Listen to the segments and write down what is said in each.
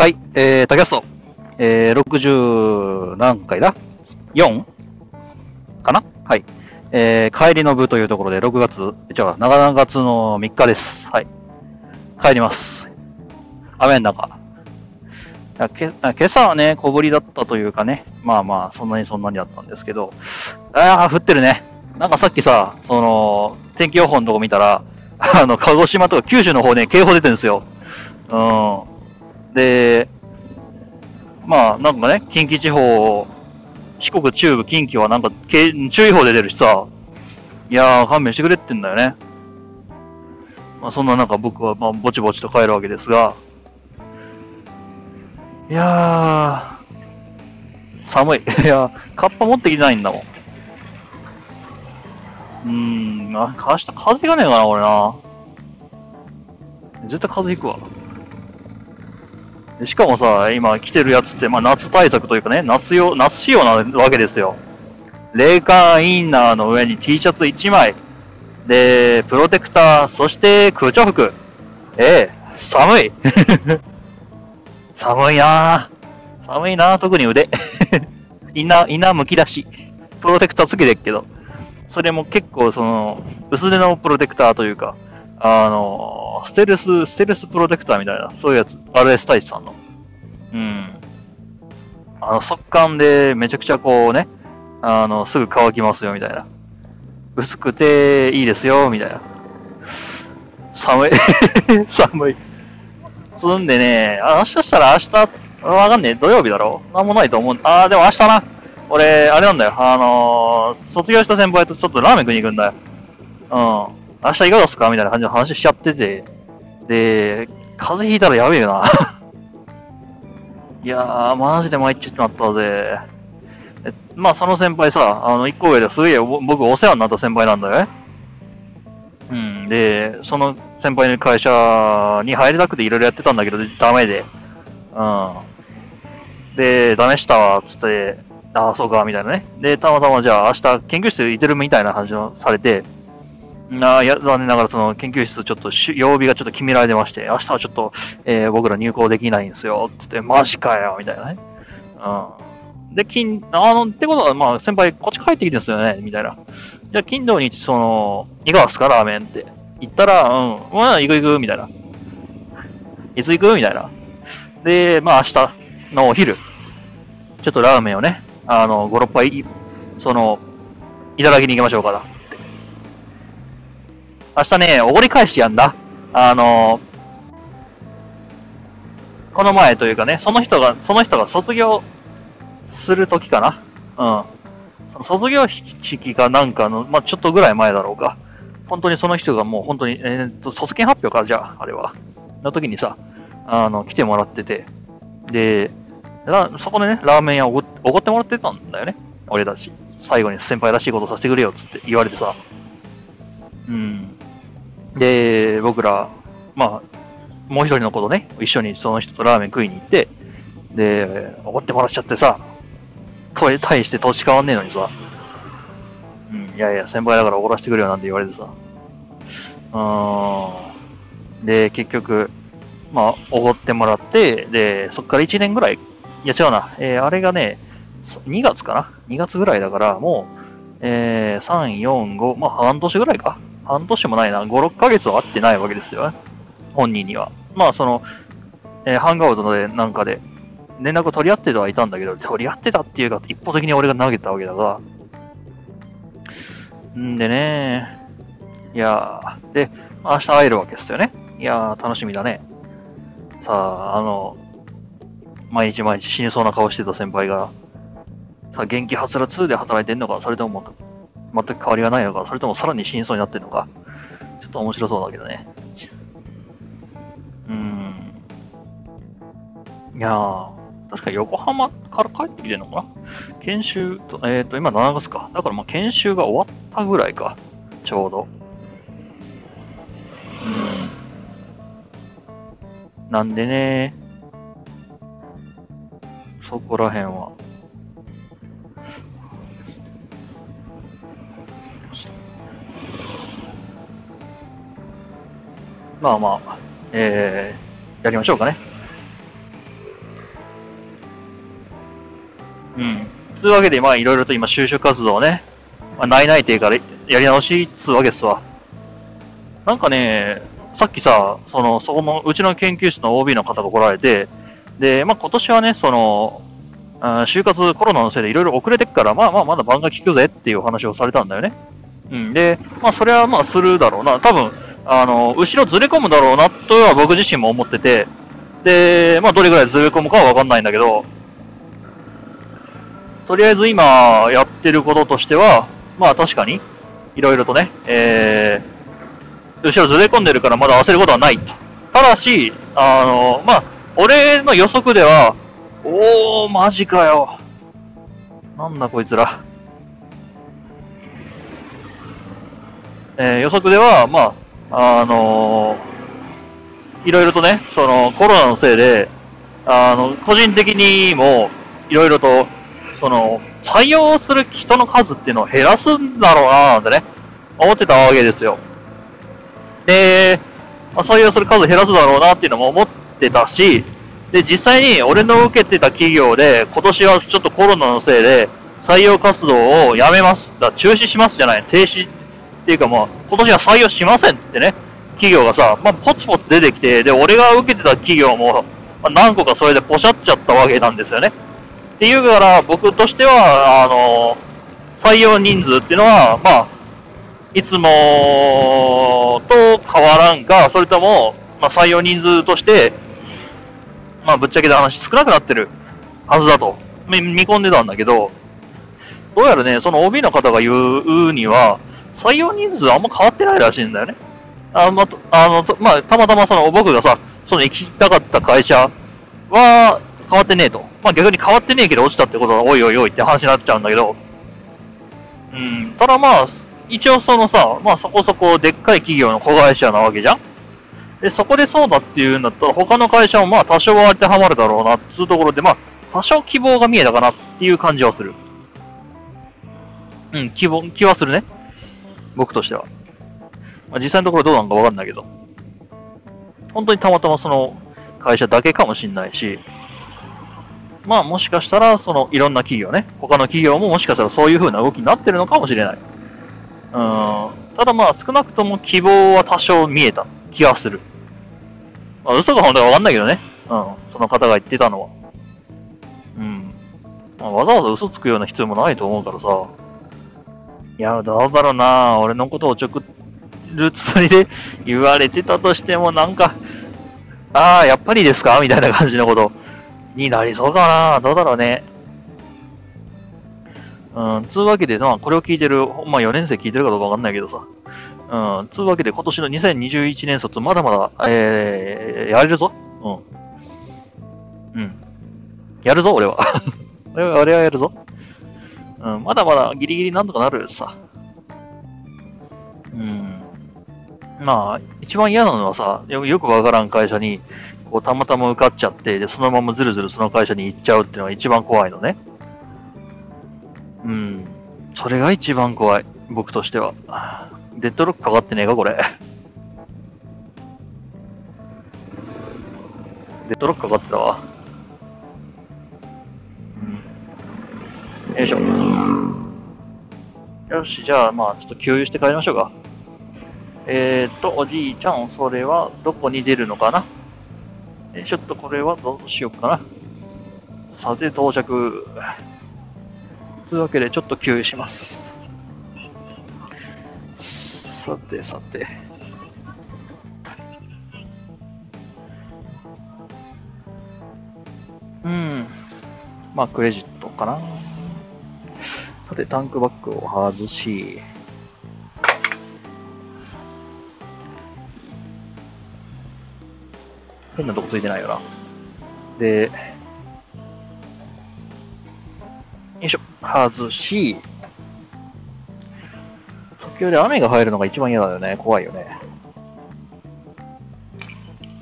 はい、えー、 tacast、えー、60何回だ ?4? かな？はい。えー、帰りの部というところで6月、違う、長月の3日です。はい。帰ります。雨の中。け今朝はね、小降りだったというかね、まあまあ、そんなにそんなにだったんですけど、ああ、降ってるね。なんかさっきさ、その、天気予報のとこ見たら、あの、鹿児島とか九州の方ね、警報出てるんですよ。うん。で、まあ、なんかね、近畿地方、四国、中部、近畿はなんか、注意報で出るしさ、いやー、勘弁してくれってんだよね。まあ、そんな中僕は、まあ、ぼちぼちと帰るわけですが、いやー、寒い。いや、カッパ持ってきてないんだもん。うーん、明日風邪がねえかな、俺な。絶対風邪ひくわ。しかもさ、今着てるやつって、まあ夏対策というかね、夏用、夏仕様なわけですよ。冷感インナーの上に T シャツ1枚。で、プロテクター、そして空調服。ええ寒い。寒いなぁ。寒いなぁ、特に腕。インナー、インナーむき出し。プロテクターつけてっけど。それも結構その、薄手のプロテクターというか、あの、ステルス、ステルスプロテクターみたいな、そういうやつ、RS 大使さんの。うん。あの、速乾でめちゃくちゃこうね、あの、すぐ乾きますよ、みたいな。薄くていいですよ、みたいな。寒い。寒い。つんでね、あ明日したら明日、わかんねえ、土曜日だろなんもないと思う。あー、でも明日な。俺、あれなんだよ。あのー、卒業した先輩とちょっとラーメン食いに行くんだよ。うん。明日いかがですか？みたいな感じの話しちゃってて。で、風邪ひいたらやべえよな。いやー、マジで参っちまったぜ。まあ、その先輩さ、あの、一個上ですげえ僕お世話になった先輩なんだよね。うん。で、その先輩の会社に入りたくていろいろやってたんだけど、ダメで。うん。で、ダメしたわ、つって、ああ、そうか、みたいなね。で、たまたまじゃあ明日研究室いてるみたいな話をされて、ああ、いや、残念ながらその研究室ちょっと曜日がちょっと決められてまして、明日はちょっと、えー僕ら入校できないんですよ、つって、マジかよ、みたいなね。うん。で、金、あの、ってことは、まあ、先輩、こっち帰ってきてるんすよね、みたいな。じゃあ、金土日、その、いかがですか、ラーメンって。言ったら、うん、まあ、行く行く、みたいな。いつ行く？みたいな。で、まあ、明日のお昼、ちょっとラーメンをね、あの、5、6杯、その、いただきに行きましょうかな。明日ね、おごり返してやんだ。あの、この前というかね、その人が、その人が卒業するときかな。うん。卒業式かなんかの、まあ、ちょっとぐらい前だろうか。本当にその人がもう本当に、えーっと、卒検発表か、じゃあ、あれは。の時にさ、あの、来てもらってて。で、そこでね、ラーメン屋おごおごってもらってたんだよね。俺たち。最後に先輩らしいことさせてくれよ、つって言われてさ。うん。で、僕ら、まあ、もう一人の子とね、一緒にその人とラーメン食いに行って、で、おごってもらっちゃってさ、と対して土地変わんねえのにさ、うん、いやいや、先輩だからおごらせてくれよなんて言われてさ、うーん。で、結局、まあ、おごってもらって、で、そっから1年ぐらい、いや違うな、えーあれがね、2月かな ?2 月ぐらいだから、もう、えー、3、4、5、まあ半年ぐらいか。半年もないな、5、6ヶ月は会ってないわけですよね。本人には。まあ、その、えーハンガーアウトでなんかで、連絡を取り合ってはいたんだけど、取り合ってたっていうか、一方的に俺が投げたわけだが、んでね、いやー、で、明日会えるわけですよね。いやー、楽しみだね。さあ、あの、毎日毎日死にそうな顔してた先輩が、さあ、元気はつら2で働いてんのか、それとも全く変わりがないのか、それともさらに死にそうになってんのか、ちょっと面白そうだけどね。うん。いやー、確か横浜から帰ってきてんのかな？研修、えっ、と、今7月か。だからまあ研修が終わったぐらいか。ちょうど。うん。なんでね、そこら辺は。まあまあ、えー、やりましょうかね。うん。つうわけで、まあいろいろと今就職活動をね、まあ、ないないてからやり直しっつうわけですわ。なんかね、さっきさ、その、そこの、うちの研究室の OB の方が来られて、で、まあ今年はね、その、あ就活コロナのせいでいろいろ遅れてっから、まあまあまだ番が効くぜっていうお話をされたんだよね。うん。で、まあそれはまあするだろうな。多分、あの、後ろずれ込むだろうなとは僕自身も思ってて、で、まあどれぐらいずれ込むかはわかんないんだけど、とりあえず今やってることとしては、まあ確かに、いろいろとね、えー、後ろずれ込んでるからまだ焦ることはないと。ただし、あの、まあ、俺の予測では、おー、マジかよ。なんだこいつら。えー予測では、まあ、あのーいろいろとね、その、コロナのせいで、あの、個人的にも、いろいろと、その、採用する人の数っていうのを減らすんだろうななんてね、思ってたわけですよ。で、まあ採用する数減らすだろうなっていうのも思ってたし、で、実際に俺の受けてた企業で、今年はちょっとコロナのせいで、採用活動をやめます。だ中止しますじゃない。停止っていうかもう、今年は採用しませんってね、企業がさ、まあ、ポツポツ出てきて、で、俺が受けてた企業も、まあ、何個かそれでポシャっちゃったわけなんですよね。っていうから、僕としては、あの、採用人数っていうのは、まあ、いつもと変わらんか、それとも、まあ、採用人数として、まあ、ぶっちゃけた話少なくなってるはずだと、見込んでたんだけど、どうやらね、その OB の方が言うには、採用人数あんま変わってないらしいんだよね。あまあのまあ、たまたまその僕がさ、その行きたかった会社は変わってねえと。まあ逆に変わってねえけど落ちたってことはおいおいおいって話になっちゃうんだけど、うん、ただまあ、一応そのさ、まあそこそこでっかい企業の子会社なわけじゃんで、そこでそうだっていうんだったら他の会社もまあ多少は当てはまるだろうなっていうところで、まあ多少希望が見えたかなっていう感じはする。うん、希望、気はするね。僕としては。まあ、実際のところどうなのかわかんないけど。本当にたまたまその会社だけかもしんないし、まあもしかしたらそのいろんな企業ね、他の企業ももしかしたらそういう風な動きになってるのかもしれない。うん。ただまあ少なくとも希望は多少見えた気がする。まあ嘘か本当かわかんないけどね。うん。その方が言ってたのは。うん。まあ、わざわざ嘘つくような必要もないと思うからさ。いや、どうだろうな俺のことをちょくるつもりで言われてたとしても、なんか、ああ、やっぱりですか？みたいな感じのことになりそうかなどうだろうね。うん、つうわけで、まあ、これを聞いてる、まあ、4年生聞いてるかどうかわかんないけどさ。うん、つうわけで、今年の2021年卒、まだまだ、えー、やれるぞ。うん。うん。やるぞ、俺は。俺は、俺はやるぞ。うん、まだまだギリギリなんとかなるさ。うん。まあ、一番嫌なのはさ、よよくわからん会社に、こう、たまたま受かっちゃって、で、そのままずるずるその会社に行っちゃうっていうのが一番怖いのね。うん。それが一番怖い。僕としては。デッドロックかかってねえか、これ。デッドロックかかってたわ。よいしょ。よし、じゃあ、まあ、ちょっと共有して帰りましょうか。えーっと、おじいちゃん、それはどこに出るのかな？えちょっとこれはどうしようかな。さて、到着。というわけで、ちょっと共有します。さて、さて。うん。まあ、クレジットかな。さて、タンクバッグを外し、変なとこついてないよな。で、よいしょ、外し、時折雨が入るのが一番嫌だよね。怖いよね。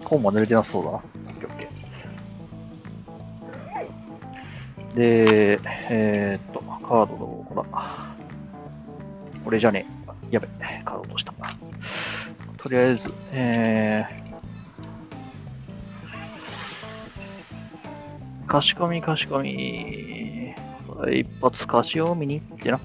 本も濡れてなさそうだな。で、えー、っと、カードどこだこれじゃねえ。やべ、カード落とした。とりあえず、えー、かしこみかしこみ。一発歌詞を見に行ってな。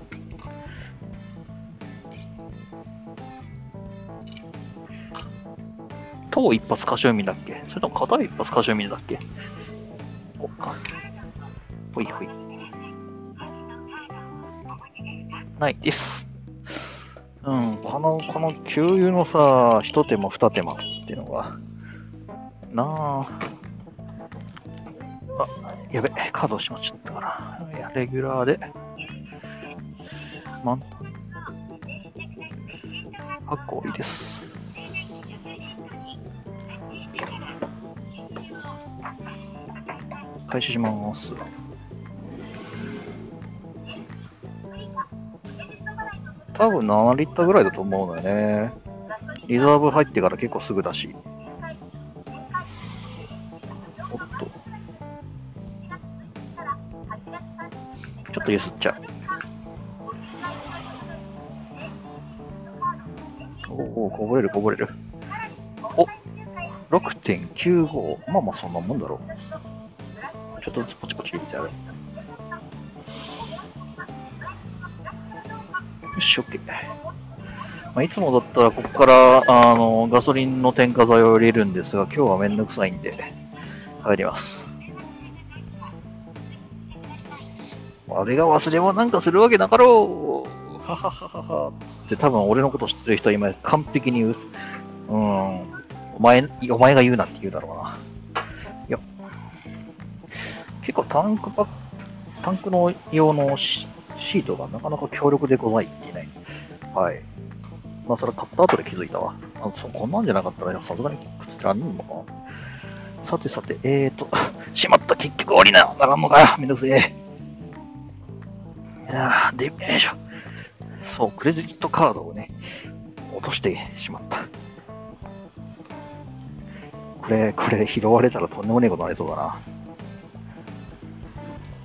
当一発歌詞を見だっけ？それとも片一発歌詞を見だっけ？おっか。ほいほい。ないです。うん、この、この給油のさ、一手間二手間っていうのが、なあ。あ、やべ、カード閉まっちゃったから。いや、レギュラーで。満タン。発行いいです。開始します。多分7リッターぐらいだと思うのよね。リザーブ入ってから結構すぐだし。おっと。ちょっとゆすっちゃう。おお、こぼれるこぼれる。お !6.95。まあまあそんなもんだろう。ちょっとずつポチポチ入れてやる。よし、OK。まあ、いつもだったら、ここから、あの、ガソリンの添加剤を入れるんですが、今日はめんどくさいんで、入ります。あれが忘れ物なんかするわけなかろうはははははつって多分俺のこと知ってる人は今完璧に言う。うん。お前、お前が言うなって言うだろうな。いや。結構タンクパックタンクの用のシートがなかなか強力でございってね。はい。まあそれ買った後で気づいたわ。あそこんなんじゃなかったらさすがに靴じゃんのかな。さてさて、えーと、しまった、結局降りなならんのかよ。めんどくせえ。いやーで、よいしょ。そう、クレジットカードをね、落としてしまった。これ、これ拾われたらとんでもねえことになりそうだな。よ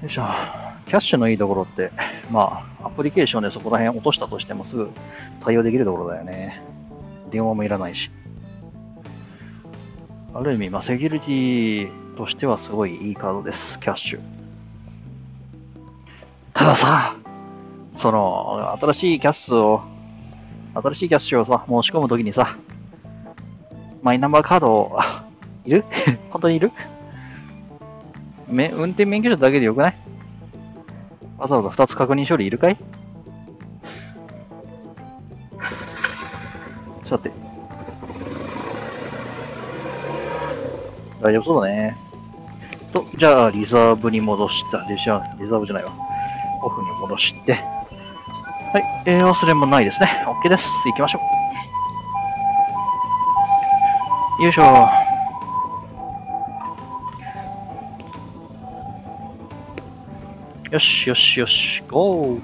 いしょ。キャッシュのいいところって、まあ、アプリケーションでそこら辺落としたとしてもすぐ対応できるところだよね。電話もいらないし。ある意味、まあ、セキュリティとしてはすごいいいカードです、キャッシュ。たださ、その、新しいキャッシュを、新しいキャッシュをさ、申し込むときにさ、マイナンバーカード、いる？本当にいる？め運転免許証だけでよくない？わざわざ2つ確認処理いるかい？さて。大丈夫そうだね。と、じゃあ、リザーブに戻した。じゃあ、リザーブじゃないわ。オフに戻して。はい、えー、忘れもないですね。OK です。行きましょう。よいしょ。よしよしよし、ゴー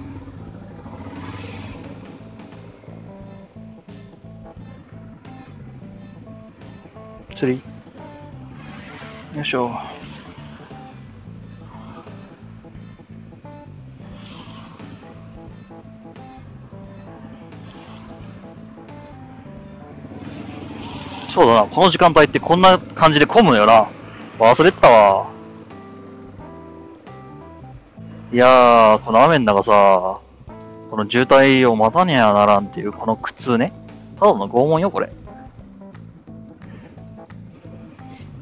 釣り。よいしょ。そうだな、この時間帯ってこんな感じで混むのよな。忘れてたわ。いやー、この雨の中さ、この渋滞を待たにゃならんっていうこの苦痛ね。ただの拷問よ、これ。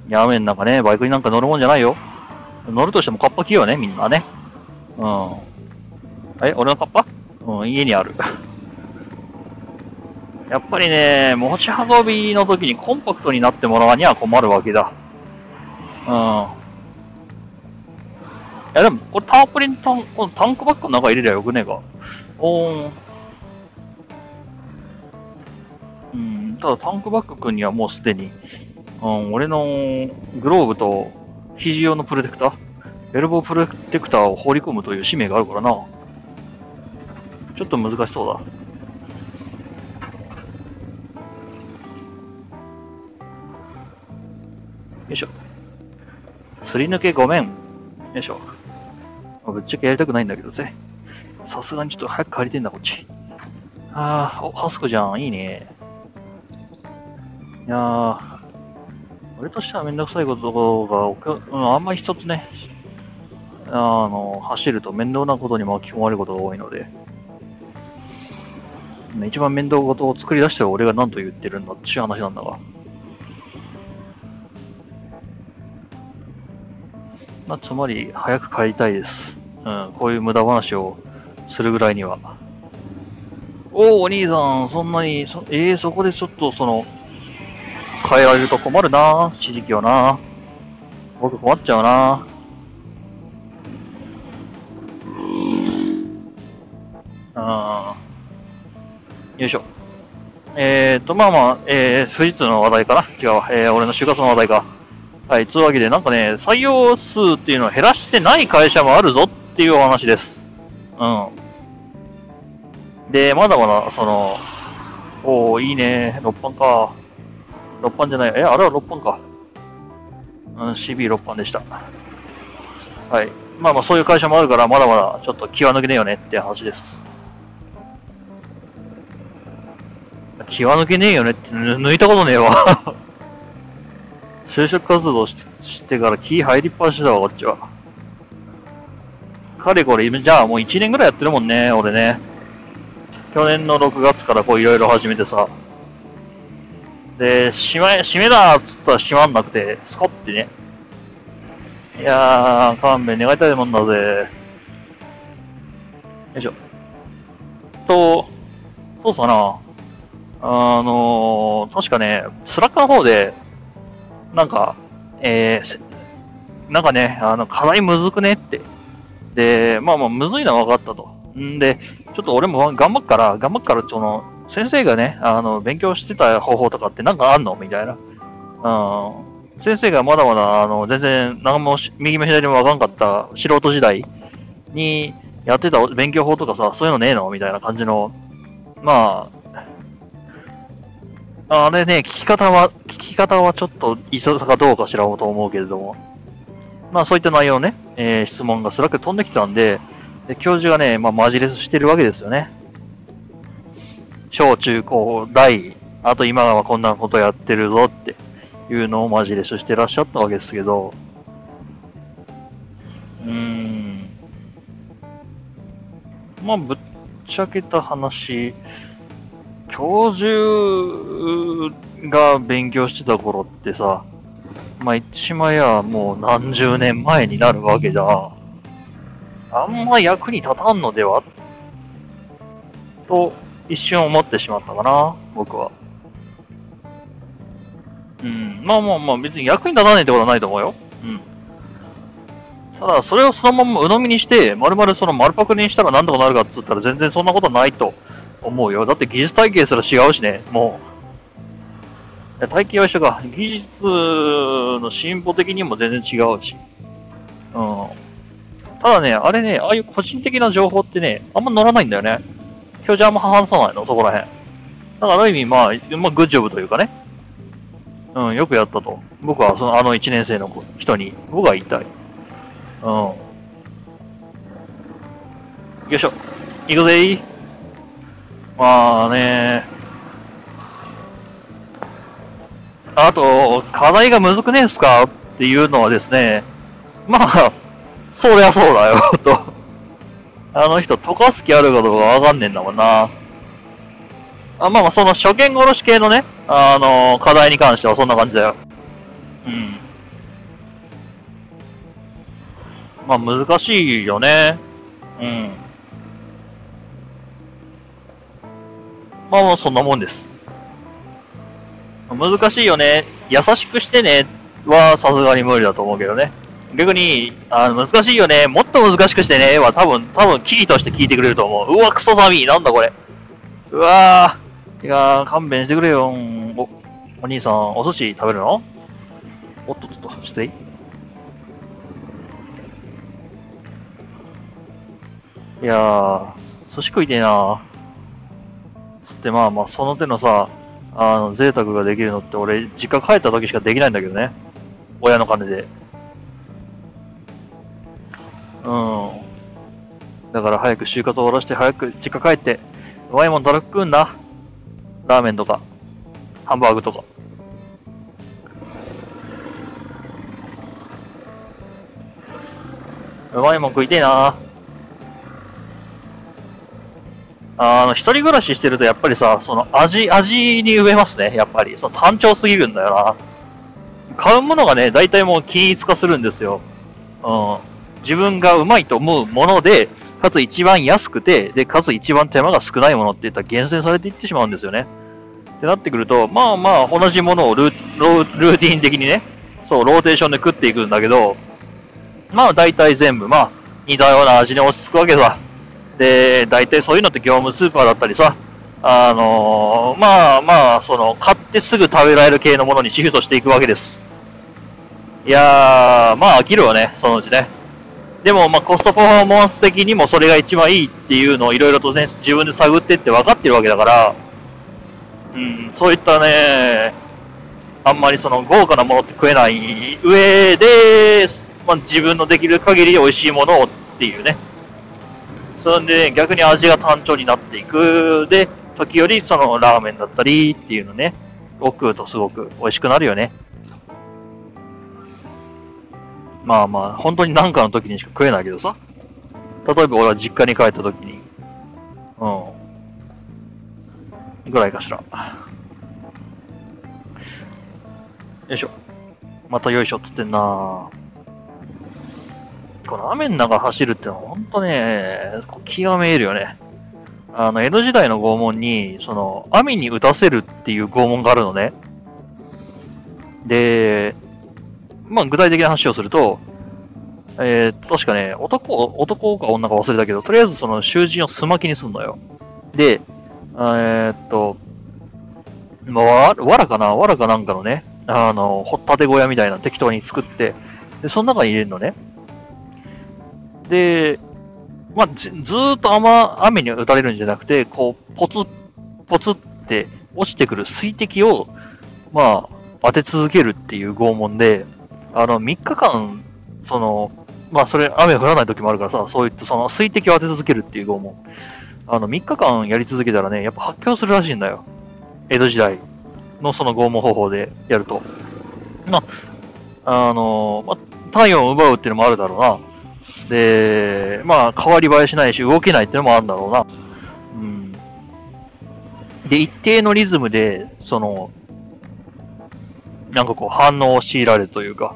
いや、雨の中ね、バイクになんか乗るもんじゃないよ。乗るとしてもカッパ着ようね、みんなね。うん。え、俺のカッパ？うん、家にある。やっぱりね、持ち運びの時にコンパクトになってもらわには困るわけだ。うん。いやでも、これタープリンタン、このタンクバッグの中入れりゃよくねえか。おーん。うん、ただタンクバッグ君にはもうすでに、うん、俺のグローブと肘用のプロテクター、エルボープロテクターを放り込むという使命があるからな。ちょっと難しそうだ。よいしょ。すり抜けごめん。よいしょ。ぶっちゃけやりたくないんだけどぜ。さすがにちょっと早く帰りてんだ、こっち。あー、ハスクじゃん。いいね。いやー、俺としてはめんどくさいことが、うん、あんまり一つね、あの、走ると面倒なことに巻き込まれることが多いので、一番面倒事を作り出してる俺が何と言ってるんだっていう話なんだが。まあ、つまり、早く帰りたいです。うん、こういう無駄話をするぐらいには。おお、お兄さん、そんなに、そええー、そこでちょっとその、変えられると困るな、指示器はな。僕困っちゃうな。あよいしょ。えーと、まあまあ、えー、富士通の話題かな違う、えー、俺の就活の話題か。はい、つうわけで、なんかね、採用数っていうのを減らしてない会社もあるぞっていうお話です。うん。で、まだまだ、その、おー、いいね、6番か。6番じゃない、え、あれは6番か。うん、CB6 番でした。はい。まあまあ、そういう会社もあるから、まだまだちょっと気は抜けねえよねって話です。気は抜けねえよねって 抜いたことねえわ就職活動してから気入りっぱなしだわ、こっちは。かれこれ、じゃあもう1年ぐらいやってるもんね、俺ね。去年の6月からこういろいろ始めてさ。で、閉め、閉めだっつったら閉まんなくて、スコってね。いやー、勘弁願いたいもんだぜ。よいしょ。と、そうさな。あのー、確かね、スラックの方で、なんか、えー、なんかね、あの、課題むずくねって。で、まあまあ、むずいのは分かったと。んで、ちょっと俺も頑張っから、頑張っから、その、先生がね、あの、勉強してた方法とかってなんかあんの？みたいな。うん。先生がまだまだ、あの、全然、何も右も左も分かんかった素人時代にやってた勉強法とかさ、そういうのねえの？みたいな感じの、まあ、あれね、聞き方は、聞き方はちょっといささかどうかしらと思うけれども、まあそういった内容ね、えー、質問がスラック飛んできたんで、で教授がね、まあマジレスしてるわけですよね。小中高大、あと今はこんなことやってるぞっていうのをマジレスしてらっしゃったわけですけど、うーん。まあぶっちゃけた話、教授が勉強してた頃ってさ、まあ、一枚やもう何十年前になるわけじゃ、あんま役に立たんのでは？と、一瞬思ってしまったかな、僕は。うん、まあまあまあ、別に役に立たないってことはないと思うよ。うん。ただ、それをそのまま鵜呑みにして、丸々その丸パクリにしたら何とかなるかっつったら全然そんなことないと思うよ。だって技術体系すら違うしね、もう。体系は一緒か。技術の進歩的にも全然違うし。うん。ただね、あれね、ああいう個人的な情報ってね、あんま乗らないんだよね。表示あんま話さないの、そこら辺。だからある意味、まあ、まあ、グッジョブというかね。うん、よくやったと。僕は、その、あの1年生の人に、僕は言いたい。うん。よいしょ。行くぜ。まあね。あと、課題がむずくねえんすか？っていうのはですね、まあ、そりゃそうだよ と。あの人、溶かす気あるかどうかわかんねえんだもんな。あまあまあ、その初見殺し系のね、あの、課題に関してはそんな感じだよ。うん。まあ、難しいよね。うん。まあまあそんなもんです。難しいよね。優しくしてねはさすがに無理だと思うけどね。逆に、あの、難しいよね。もっと難しくしてねは多分、多分、キリとして聞いてくれると思う。うわ、クソ寒い。なんだこれ。うわぁ。いやー、勘弁してくれよ。お、お兄さん、お寿司食べるの？おっとっとっと、いいいやー、寿司食いてえなつってまあまあ、その手のさ、あの、贅沢ができるのって俺、実家帰った時しかできないんだけどね。親の金で。うん。だから早く就活終わらして、早く実家帰って、うまいもんたら食うんだ。ラーメンとか、ハンバーグとか。うまいもん食いてえなあの、一人暮らししてるとやっぱりさ、その味、味に植えますね、やっぱり。その単調すぎるんだよな。買うものがね、大体もう均一化するんですよ。うん。自分がうまいと思うもので、かつ一番安くて、で、かつ一番手間が少ないものって言ったら厳選されていってしまうんですよね。ってなってくると、まあまあ、同じものをルールーティン的にね、そう、ローテーションで食っていくんだけど、まあ大体全部、まあ、似たような味に落ち着くわけさ。で、大体そういうのって業務スーパーだったりさ、あのー、まあまあ、その、買ってすぐ食べられる系のものにシフトしていくわけです。いやー、まあ飽きるわね、そのうちね。でも、まあコストパフォーマンス的にもそれが一番いいっていうのをいろいろとね、自分で探ってって分かってるわけだから、うん、そういったね、あんまりその豪華なものって食えない上で、まあ、自分のできる限り美味しいものをっていうね。そんで、逆に味が単調になっていく。で、時よりそのラーメンだったりっていうのね、を食うとすごく美味しくなるよね。まあまあ、本当に何かの時にしか食えないけどさ。例えば俺は実家に帰った時に、うん。ぐらいかしら。よいしょ。またよいしょっつってんなこの雨の中走るってのは本当ね、気がめいるよね。あの、江戸時代の拷問に、その、雨に打たせるっていう拷問があるのね。で、まあ、具体的な話をすると、えー、確かね、男、男か女か忘れたけど、とりあえずその囚人をすまきにすんのよ。で、えー、っと、まあ、わらかな？わらかなんかのね、あの、ほったて小屋みたいな適当に作って、で、その中に入れるのね。で、まあ、ずっと雨雨に打たれるんじゃなくて、こう、ポツッ、ポツって落ちてくる水滴を、まあ、当て続けるっていう拷問で、あの、3日間、その、まあ、それ、雨降らない時もあるからさ、そういったその水滴を当て続けるっていう拷問。あの、3日間やり続けたらね、やっぱ発狂するらしいんだよ。江戸時代のその拷問方法でやると。まあ、あの、まあ、体温を奪うっていうのもあるだろうな。で、まあ、変わり映えしないし、動けないっていうのもあるんだろうな。うん。で、一定のリズムで、その、なんかこう反応を強いられるというか、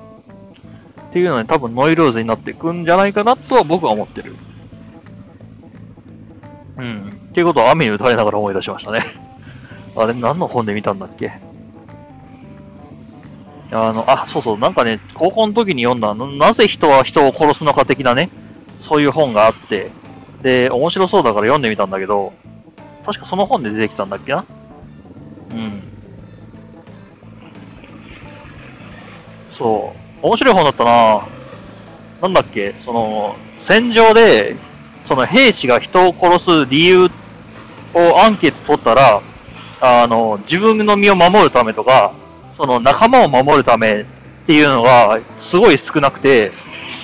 っていうのに多分ノイローゼになっていくんじゃないかなとは僕は思ってる。うん。っていうことを雨に打たれながら思い出しましたね。あれ何の本で見たんだっけ？あの、あ、そうそう、なんかね、高校の時に読んだ、なぜ人は人を殺すのか的なね、そういう本があって、で、面白そうだから読んでみたんだけど、確かその本で出てきたんだっけな？うん。そう。面白い本だったななんだっけ？その、戦場で、その兵士が人を殺す理由をアンケート取ったら、あの、自分の身を守るためとか、その仲間を守るためっていうのがすごい少なくて、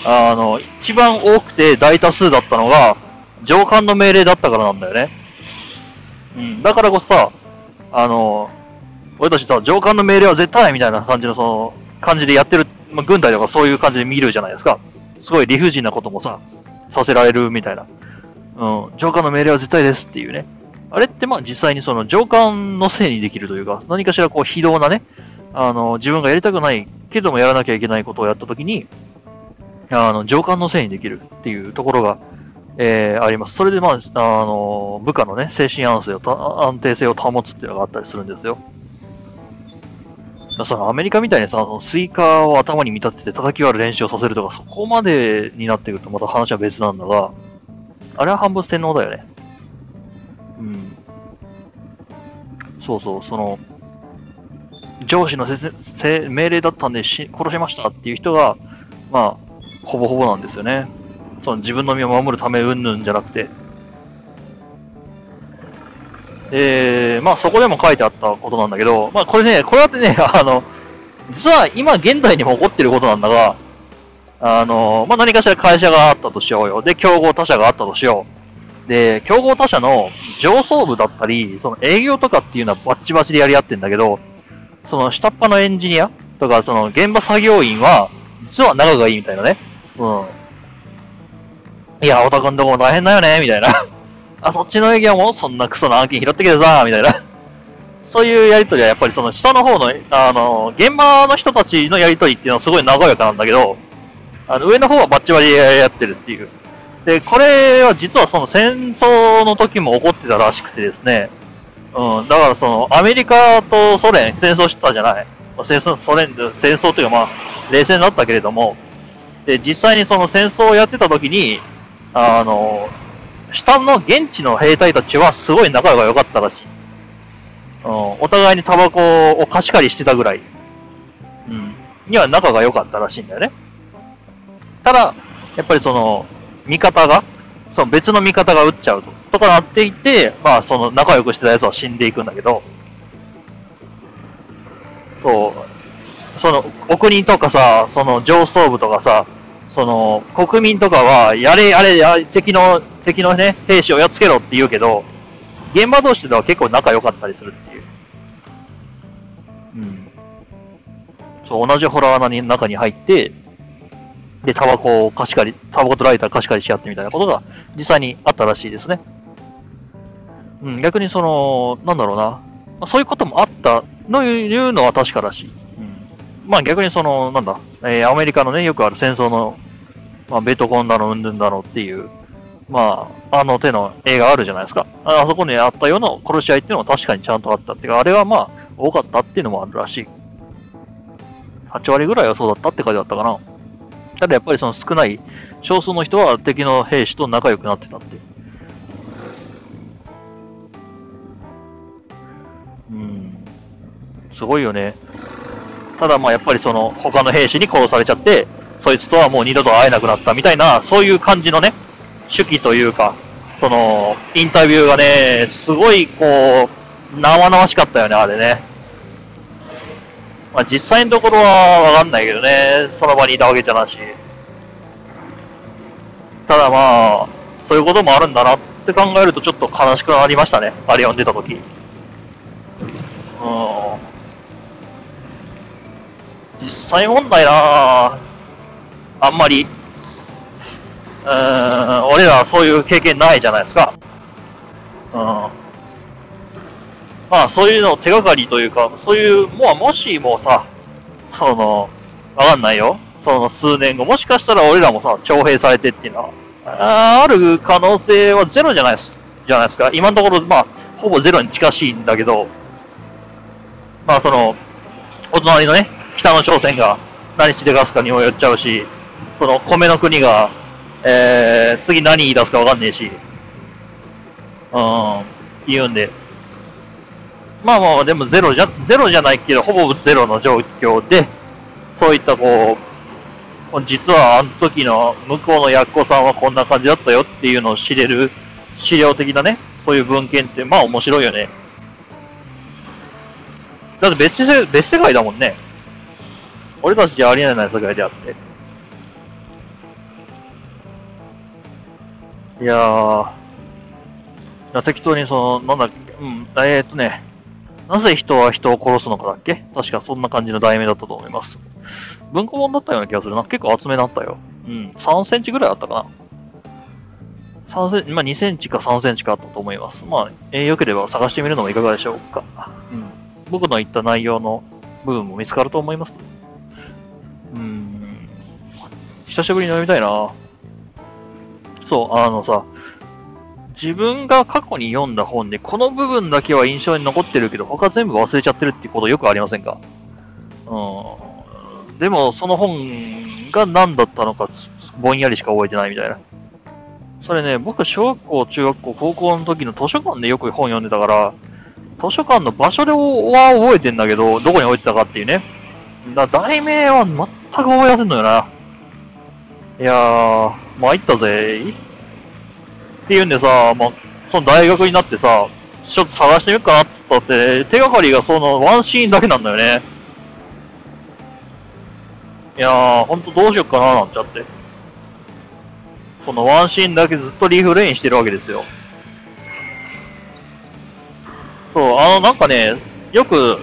あの、一番多くて大多数だったのが、上官の命令だったからなんだよね。うん。だからこそさ、あの、俺たちさ、上官の命令は絶対みたいな感じのその、感じでやってる、まあ、軍隊とかそういう感じで見るじゃないですか。すごい理不尽なこともさ、させられるみたいな。うん。上官の命令は絶対ですっていうね。あれってまあ実際にその上官のせいにできるというか、何かしらこう非道なね、あの、自分がやりたくないけどもやらなきゃいけないことをやったときに、あの、上官のせいにできるっていうところが、えー、あります。それで、まあ、あの、部下のね、精神安静を、安定性を保つっていうのがあったりするんですよ。そのアメリカみたいにさ、そのスイカを頭に見立てて叩き割る練習をさせるとか、そこまでになってくるとまた話は別なんだが、あれは半分洗脳だよね。うん。そうそう、その、上司の命令だったんでし殺しましたっていう人が、まあ、ほぼほぼなんですよね。その自分の身を守るためうんぬんじゃなくて。えー、まあそこでも書いてあったことなんだけど、まあこれね、これはね、あの、実は今現代にも起こってることなんだが、あの、まあ何かしら会社があったとしようよ。で、競合他社があったとしよう。で、競合他社の上層部だったり、その営業とかっていうのはバッチバチでやり合ってんだけど、その下っ端のエンジニア？とか、その現場作業員は、実は仲がいいみたいなね。うん。いや、オタクんとこも大変だよね、みたいな。あ、そっちの営業もそんなクソな案件拾ってきてさ、みたいな。そういうやりとりはやっぱりその下の方の、あの、現場の人たちのやりとりっていうのはすごい和やかなんだけど、あの、上の方はバッチバリやってるっていう。で、これは実はその戦争の時も起こってたらしくてですね、うん、だからその、アメリカとソ連戦争してたじゃない。戦争、ソ連で、戦争というかまあ、冷戦だったけれども、で、実際にその戦争をやってた時に、あの、下の現地の兵隊たちはすごい仲が良かったらしい。うん、お互いにタバコを貸し借りしてたぐらい、うん、には仲が良かったらしいんだよね。ただ、やっぱりその、味方が、その別の味方が撃っちゃうと、とかなっていて、まあその仲良くしてた奴は死んでいくんだけど、そう、その、お国とかさ、その上層部とかさ、その、国民とかは、やれ、あれ、やれ敵の、敵のね、兵士をやっつけろって言うけど、現場同士では結構仲良かったりするっていう。うん。そう、同じホラー穴の中に入って、で、タバコを貸し借り、タバコとライター貸し借りし合ってみたいなことが実際にあったらしいですね。うん、逆にその、なんだろうな。そういうこともあったのいうのは確からしい。うん、まあ逆にその、なんだ、えー、アメリカのね、よくある戦争の、まあ、ベトコンだの、うんぬんだのっていう、まあ、あの手の映画あるじゃないですか。あそこにあったような殺し合いっていうのは確かにちゃんとあったっていうか、あれはまあ、多かったっていうのもあるらしい。8割ぐらいはそうだったって書いてあったかな。ただやっぱりその少ない少数の人は敵の兵士と仲良くなってたって。うん。すごいよね。ただまあやっぱりその他の兵士に殺されちゃって、そいつとはもう二度と会えなくなったみたいな、そういう感じのね、手記というか、その、インタビューがね、すごい、こう、生々しかったよね、あれね。まあ、実際のところはわかんないけどね、その場にいたわけじゃなし。ただまあ、そういうこともあるんだなって考えるとちょっと悲しくなりましたね、あれ読んでた時。うん。実際問題なあんまりうん、俺らはそういう経験ないじゃないですか。うん。まあ、そういうのを手がかりというか、そういう、もう、もしもさ、その、わかんないよ。その数年後、もしかしたら俺らもさ、徴兵されてっていうのは、ある可能性はゼロじゃないです、じゃないですか。今のところ、まあ、ほぼゼロに近しいんだけど、まあ、その、お隣のね、北の朝鮮が何しでかすかにもよっちゃうし、その米の国がえー、次何言い出すかわかんねえし、うん、言うんで。まあまあ、でもゼロじゃ、ゼロじゃないけど、ほぼゼロの状況で、そういったこう、実はあの時の向こうの奴子さんはこんな感じだったよっていうのを知れる資料的なね、そういう文献ってまあ面白いよね。だって別世別世界だもんね。俺たちじゃありえない世界であって。いやー、適当にその、なんだっけ、うん、えー、っとね、なぜ人は人を殺すのかだっけ？確かそんな感じの題名だったと思います。文庫本だったような気がするな。結構厚めだったよ。うん。3センチぐらいあったかな。3センチ、まあ2センチか3センチかあったと思います。まあ、えー、良ければ探してみるのもいかがでしょうか。うん。僕の言った内容の部分も見つかると思います。うん。久しぶりに読みたいな。そう、あのさ、自分が過去に読んだ本で、この部分だけは印象に残ってるけど、他全部忘れちゃってるってことよくありませんか？うん。でも、その本が何だったのか、ぼんやりしか覚えてないみたいな。それね、僕、小学校、中学校、高校の時の図書館でよく本読んでたから、図書館の場所では覚えてんだけど、どこに置いてたかっていうね。だ題名は全く覚えやせんのよな。いやー、参ったぜっていうんでさ、まあ、その大学になってさ、ちょっと探してみようかなっつったって、手がかりがそのワンシーンだけなんだよね。いやー、ほんとどうしよっかななんちゃって。このワンシーンだけずっとリフレインしてるわけですよ。そう、あの、なんかね、よく、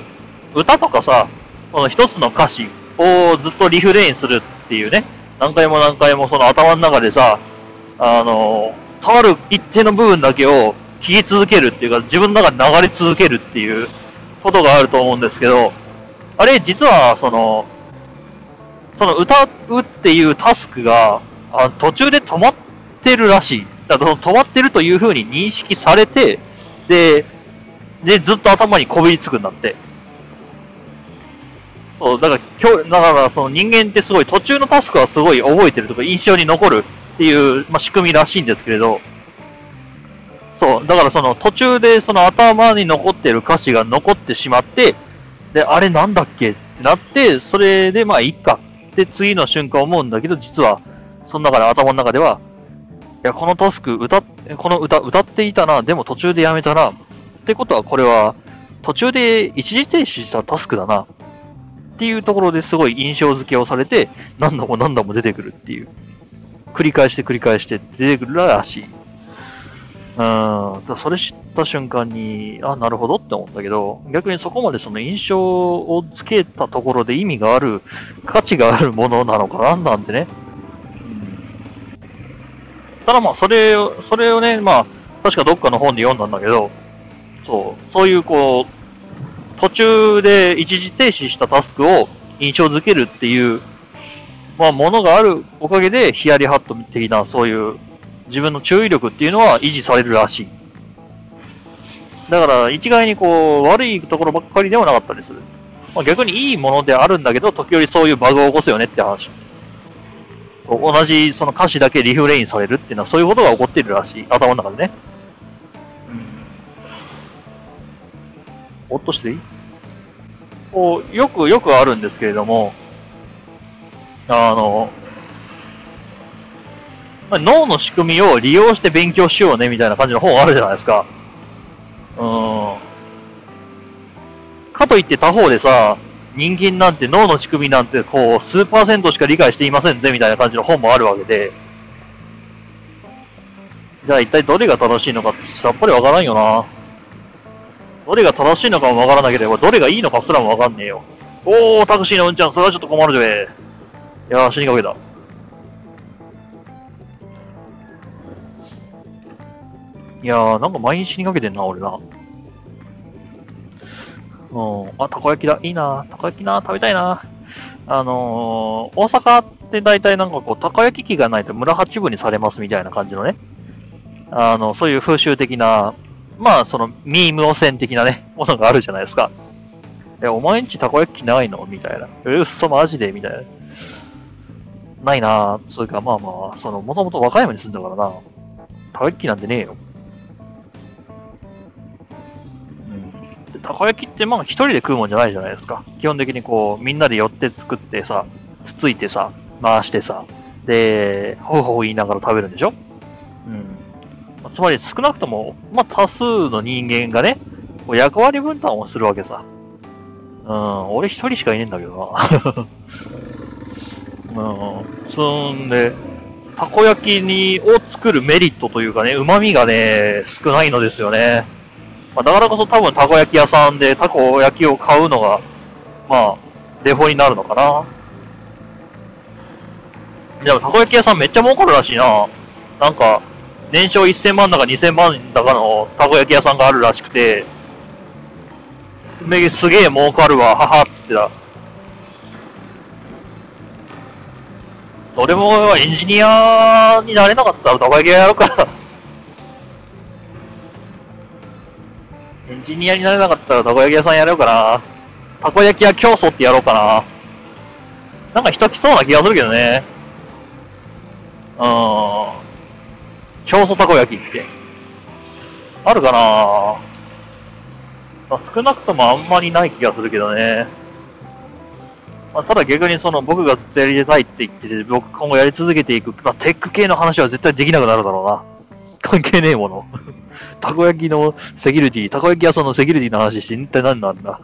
歌とかさ、この一つの歌詞をずっとリフレインするっていうね、何回も何回もその頭の中でさ、あの、とある一定の部分だけを聞き続けるっていうか、自分の中で流れ続けるっていうことがあると思うんですけど、あれ、実は、その、その歌うっていうタスクが、あ途中で止まってるらしい。だから止まってるというふうに認識されて、で、で、ずっと頭にこびりつくんだって。そう、だから、だからその人間ってすごい途中のタスクはすごい覚えてるとか印象に残るっていう、まあ、仕組みらしいんですけれど、そう、だからその途中でその頭に残ってる歌詞が残ってしまって、で、あれなんだっけってなって、それでまあいいか。って次の瞬間思うんだけど、実は、その中で頭の中では、いや、このタスク歌、この歌歌っていたな、でも途中でやめたな、ってことはこれは途中で一時停止したタスクだな、っていうところですごい印象付けをされて、何度も何度も出てくるっていう。繰り返して繰り返して出てくるらしい。うん、それ知った瞬間に、あ、なるほどって思ったけど、逆にそこまでその印象をつけたところで意味がある、価値があるものなのかななんてね。うん、ただまあ、それを、それをね、まあ、確かどっかの本で読んだんだけど、そう、そういうこう、途中で一時停止したタスクを印象づけるっていう、まあ、ものがあるおかげで、ヒヤリハット的な、そういう自分の注意力っていうのは維持されるらしい。だから、一概にこう、悪いところばっかりではなかったりする。まあ、逆にいいものであるんだけど、時折そういうバグを起こすよねって話。同じその歌詞だけリフレインされるっていうのはそういうことが起こっているらしい。頭の中でね。うん。おっとしていい？こう、よくよくあるんですけれども、あの、まあ、脳の仕組みを利用して勉強しようねみたいな感じの本あるじゃないですか。うん。かといって他方でさ、人間なんて脳の仕組みなんてこう、数パーセントしか理解していませんぜみたいな感じの本もあるわけで、じゃあ一体どれが正しいのかってさっぱりわからんよな。どれが正しいのかもわからなければ、どれがいいのかすらもわかんねえよ。おー、タクシーのうんちゃん、それはちょっと困るぜ。いやー、死にかけた。いやー、なんか毎日死にかけてんな、俺な。うん。あ、たこ焼きだ。いいな。たこ焼きな。食べたいな。あのー、大阪って大体なんかこう、たこ焼き器がないと村八分にされますみたいな感じのね。あの、そういう風習的な、まあ、その、ミーム汚染的なね、ものがあるじゃないですか。え、お前んちたこ焼き器ないの？みたいな。え、うっそ、マジで？みたいな。ないなぁ。つうか、まあまあ、その、もともと和歌山に住んだからな。たこ焼きなんてねえよ。うんたこ焼きってまあ一人で食うもんじゃないじゃないですか。基本的にこう、みんなで寄って作ってさ、つついてさ、回してさ、で、ほうほほ言いながら食べるんでしょ？うん。つまり少なくとも、まあ多数の人間がね、こう役割分担をするわけさ。うん、俺一人しかいねえんだけどな。うん、そんで、たこ焼きに、を作るメリットというかね、旨味がね、少ないのですよね。まあ、だからこそ多分たこ焼き屋さんでたこ焼きを買うのが、まあ、デフォになるのかな。でもたこ焼き屋さんめっちゃ儲かるらしいな。なんか、年商1000万だか2000万だかのたこ焼き屋さんがあるらしくて、すげえ、すげえ儲かるわ、ははっつってた。俺もエンジニアになれなかったらたこ焼き屋やろうか。エンジニアになれなかったらたこ焼き屋さんやろうかな。たこ焼き屋競争ってやろうかな。なんか人来そうな気がするけどね。うん。競争たこ焼きって。あるかな、少なくともあんまりない気がするけどね。まあ、ただ逆にその僕がずっとやりたいって言ってて、僕今後やり続けていく、まあ、テック系の話は絶対できなくなるだろうな。関係ねえもの。たこ焼きのセキュリティ、たこ焼き屋さんのセキュリティの話して一体何なんだ。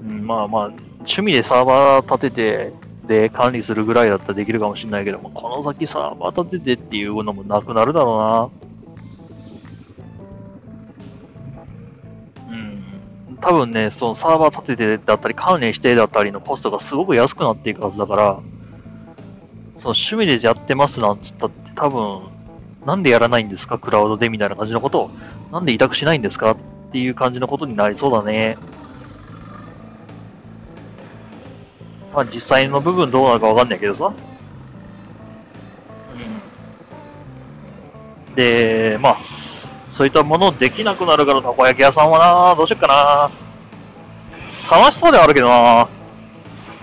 うん、まあまあ、趣味でサーバー立てて、で、管理するぐらいだったらできるかもしれないけども、この先サーバー立ててっていうのもなくなるだろうな。多分ね、そのサーバー立ててだったり、管理してだったりのコストがすごく安くなっていくはずだから、その趣味でやってますなんつったって多分、なんでやらないんですか？クラウドでみたいな感じのことを、なんで委託しないんですかっていう感じのことになりそうだね。まあ実際の部分どうなるかわかんないけどさ。うん。で、まあ、そういったものできなくなるからたこ焼き屋さんはなどうしよっかな楽しそうではあるけどな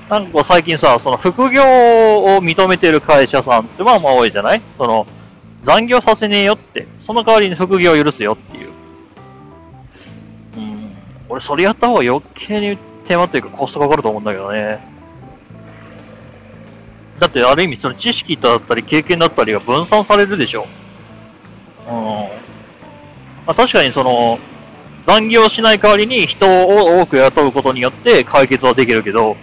なんか最近さ、その副業を認めてる会社さんってまあまあ多いじゃない？その、残業させねえよって、その代わりに副業を許すよっていう。うん、俺それやった方が余計に手間というかコストかかると思うんだけどね。だってある意味その知識だったり経験だったりが分散されるでしょ。うん。まあ確かにその、残業しない代わりに人を多く雇うことによって解決はできるけど、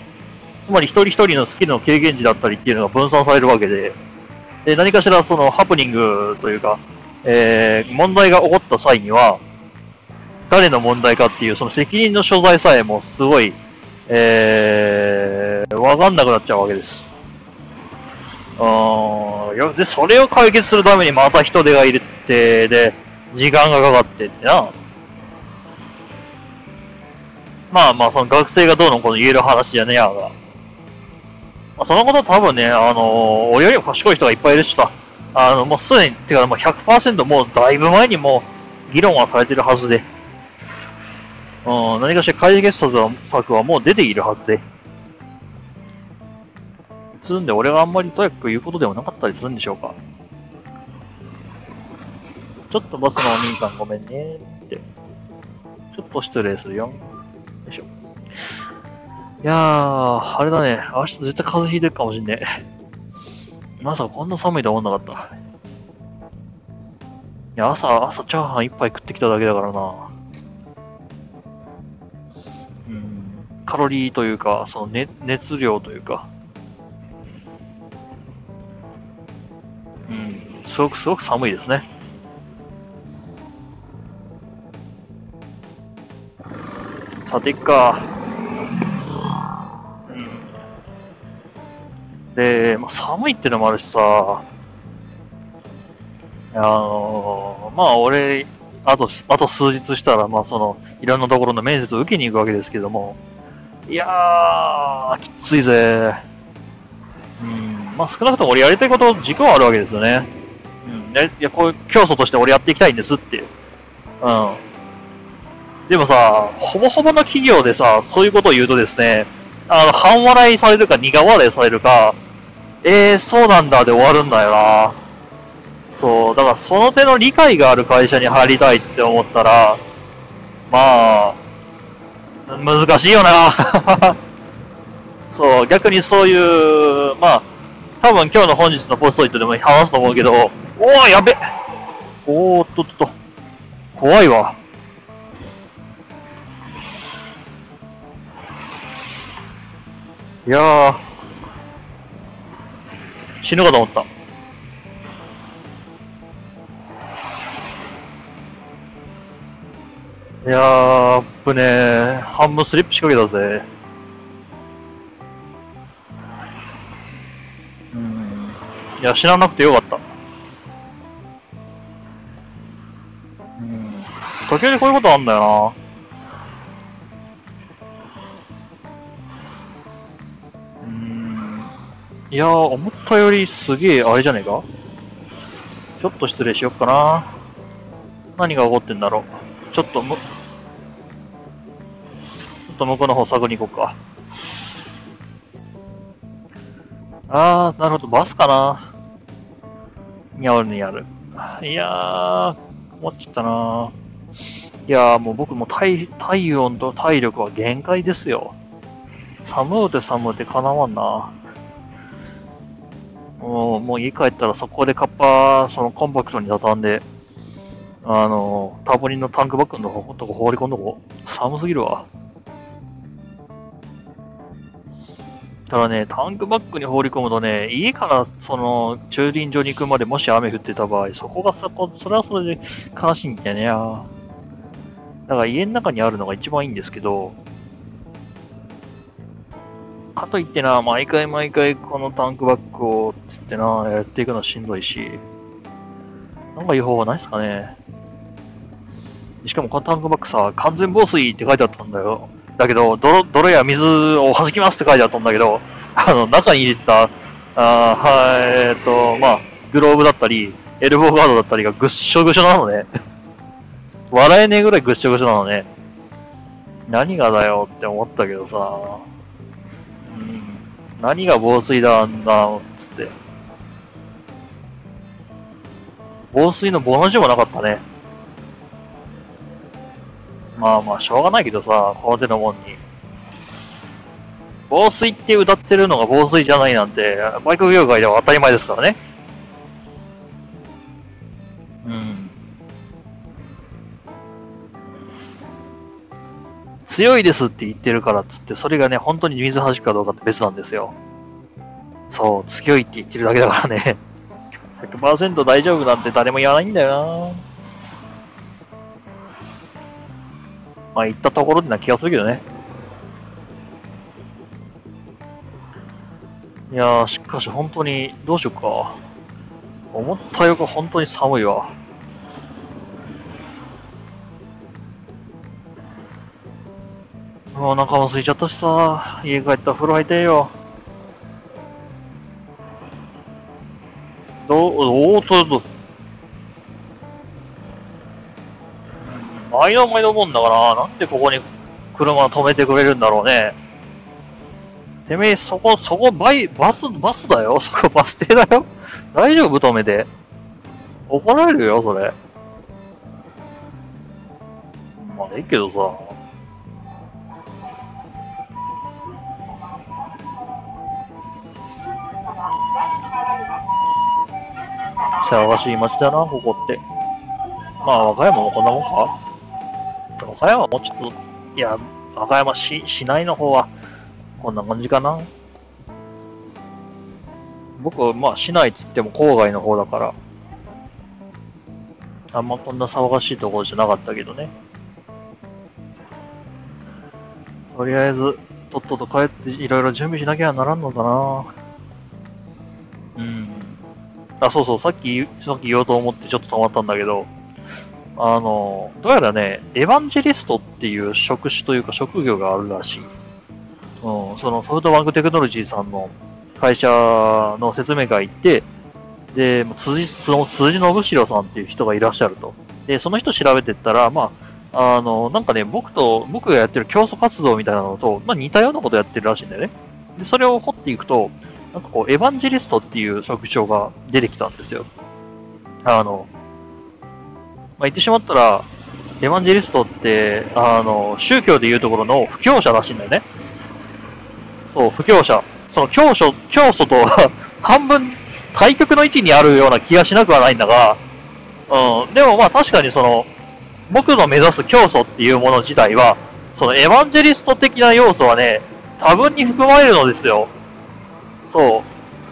つまり一人一人のスキルの経験値だったりっていうのが分散されるわけで、で何かしらそのハプニングというか、えー、問題が起こった際には、誰の問題かっていうその責任の所在さえもすごい、えー、わかんなくなっちゃうわけです。うん、で、それを解決するためにまた人手がいるって、で、時間がかかってってな。まあまあ、その学生がどうのこの言える話じゃねえやが。まあ、そのこと多分ね、あのー、俺よりも賢い人がいっぱいいるしさ、あの、もうすでに、てかもう100%もうだいぶ前にもう議論はされてるはずで、うん、何かしら解決策はもう出ているはずで、つんで俺があんまりとやかく言うことでもなかったりするんでしょうか。ちょっとバスのお兄さんごめんねって。ちょっと失礼するよ。よいしょ。いやー、あれだね。明日絶対風邪ひいてるかもしんねえ。まさかこんな寒いと思わなかった。いや、朝、朝チャーハン一杯食ってきただけだからな。うん、カロリーというか、その熱熱量というか。うん、すごくすごく寒いですね。さていっか。で、まあ、寒いってのもあるしさ、あのー、まあ俺、あと、あと数日したら、まあその、いろんなところの面接を受けに行くわけですけども、いやー、きついぜ。うん、まあ少なくとも俺やりたいこと軸はあるわけですよね。うん、ねいや、こういう競争として俺やっていきたいんですっていう。うん。でもさ、ほぼほぼの企業でさ、そういうことを言うとですね、あの、半笑いされるか苦笑いされるか、えー、そうなんだで終わるんだよな。そう、だからその手の理解がある会社に入りたいって思ったら、まあ、難しいよな。そう、逆にそういう、まあ、多分今日の本日のポストイットでも話すと思うけど、おおやべおーっとっとっと、怖いわ。いやー、死ぬかと思った。いやー、ぶねー、半分スリップ仕掛けたぜ。うん。いや、死ななくてよかった。うん。時折こういうことあんだよな。いやー、思ったよりすげえ、あれじゃねえか？ちょっと失礼しよっかな。何が起こってんだろう？ちょっとむ、ちょっと向こうの方探りに行こうか。あー、なるほど、バスかな。にあるにある。いやー、困っちゃったないやー、もう僕も体、体温と体力は限界ですよ。寒うて寒うてかなわんな。もう、もう家帰ったらそこでカッパ、そのコンパクトに畳んで、あの、ターボリンのタンクバッグのとこ放り込んどこ。寒すぎるわ。ただね、タンクバッグに放り込むとね、家からその駐輪場に行くまでもし雨降ってた場合、そこがさ、それはそれで悲しいんだよね。だから家の中にあるのが一番いいんですけど、かといってな、毎回毎回このタンクバックをつってな、やっていくのしんどいし、なんかいい方法ないっすかね。しかもこのタンクバックさ、完全防水って書いてあったんだよ。だけど、泥、泥や水を弾きますって書いてあったんだけど、あの、中に入れてた、あはい、えっと、まあ、グローブだったり、エルボーガードだったりがぐっしょぐしょなのね。笑えねえぐらいぐっしょぐしょなのね。何がだよって思ったけどさ、何が防水だ、んだ、つって。防水のボの字もなかったね。まあまあ、しょうがないけどさ、この手のもんに。防水って歌ってるのが防水じゃないなんて、バイク業界では当たり前ですからね。うん。強いですって言ってるからっつって、それがね、本当に水弾くかどうかって別なんですよ。そう、強いって言ってるだけだからね。100%大丈夫なんて誰も言わないんだよなまあ言ったところでな気がするけどね。いやー、しかし本当に、どうしようか。思ったより本当に寒いわ。もうお腹も空いちゃったしさ、家帰ったら風呂入ってよ。どう、おーと、と、毎度毎度もんだから、なんでここに車止めてくれるんだろうね。てめえ、そこ、そこ、バイ、バス、バスだよそこバス停だよ大丈夫？止めて。怒られるよ、それ。まあ、いいけどさ。騒がしい街だな、ここって。まあ、和歌山もこんなもんか？和歌山もちょっと、いや、和歌山市、市内の方は、こんな感じかな。僕は、まあ、市内っつっても郊外の方だから、あんまこんな騒がしいところじゃなかったけどね。とりあえず、とっとと帰っていろいろ準備しなきゃならんのだな。あ、そうそう、さっき、さっき言おうと思ってちょっと止まったんだけど、あの、どうやらね、エヴァンジェリストっていう職種というか職業があるらしい。うん、そのソフトバンクテクノロジーさんの会社の説明会行って、で、辻、その辻信代さんっていう人がいらっしゃると。で、その人調べてったら、まあ、あの、なんかね、僕と、僕がやってる競争活動みたいなのと、まあ似たようなことやってるらしいんだよね。で、それを掘っていくと、なんかこう、エヴァンジェリストっていう職長が出てきたんですよ。あの、まあ、言ってしまったら、エヴァンジェリストって、あの、宗教でいうところの布教者らしいんだよね。そう、布教者。その教祖、教祖と 半分対極の位置にあるような気がしなくはないんだが、うん、でもまあ確かにその、僕の目指す教祖っていうもの自体は、そのエヴァンジェリスト的な要素はね、多分に含まれるのですよ。そ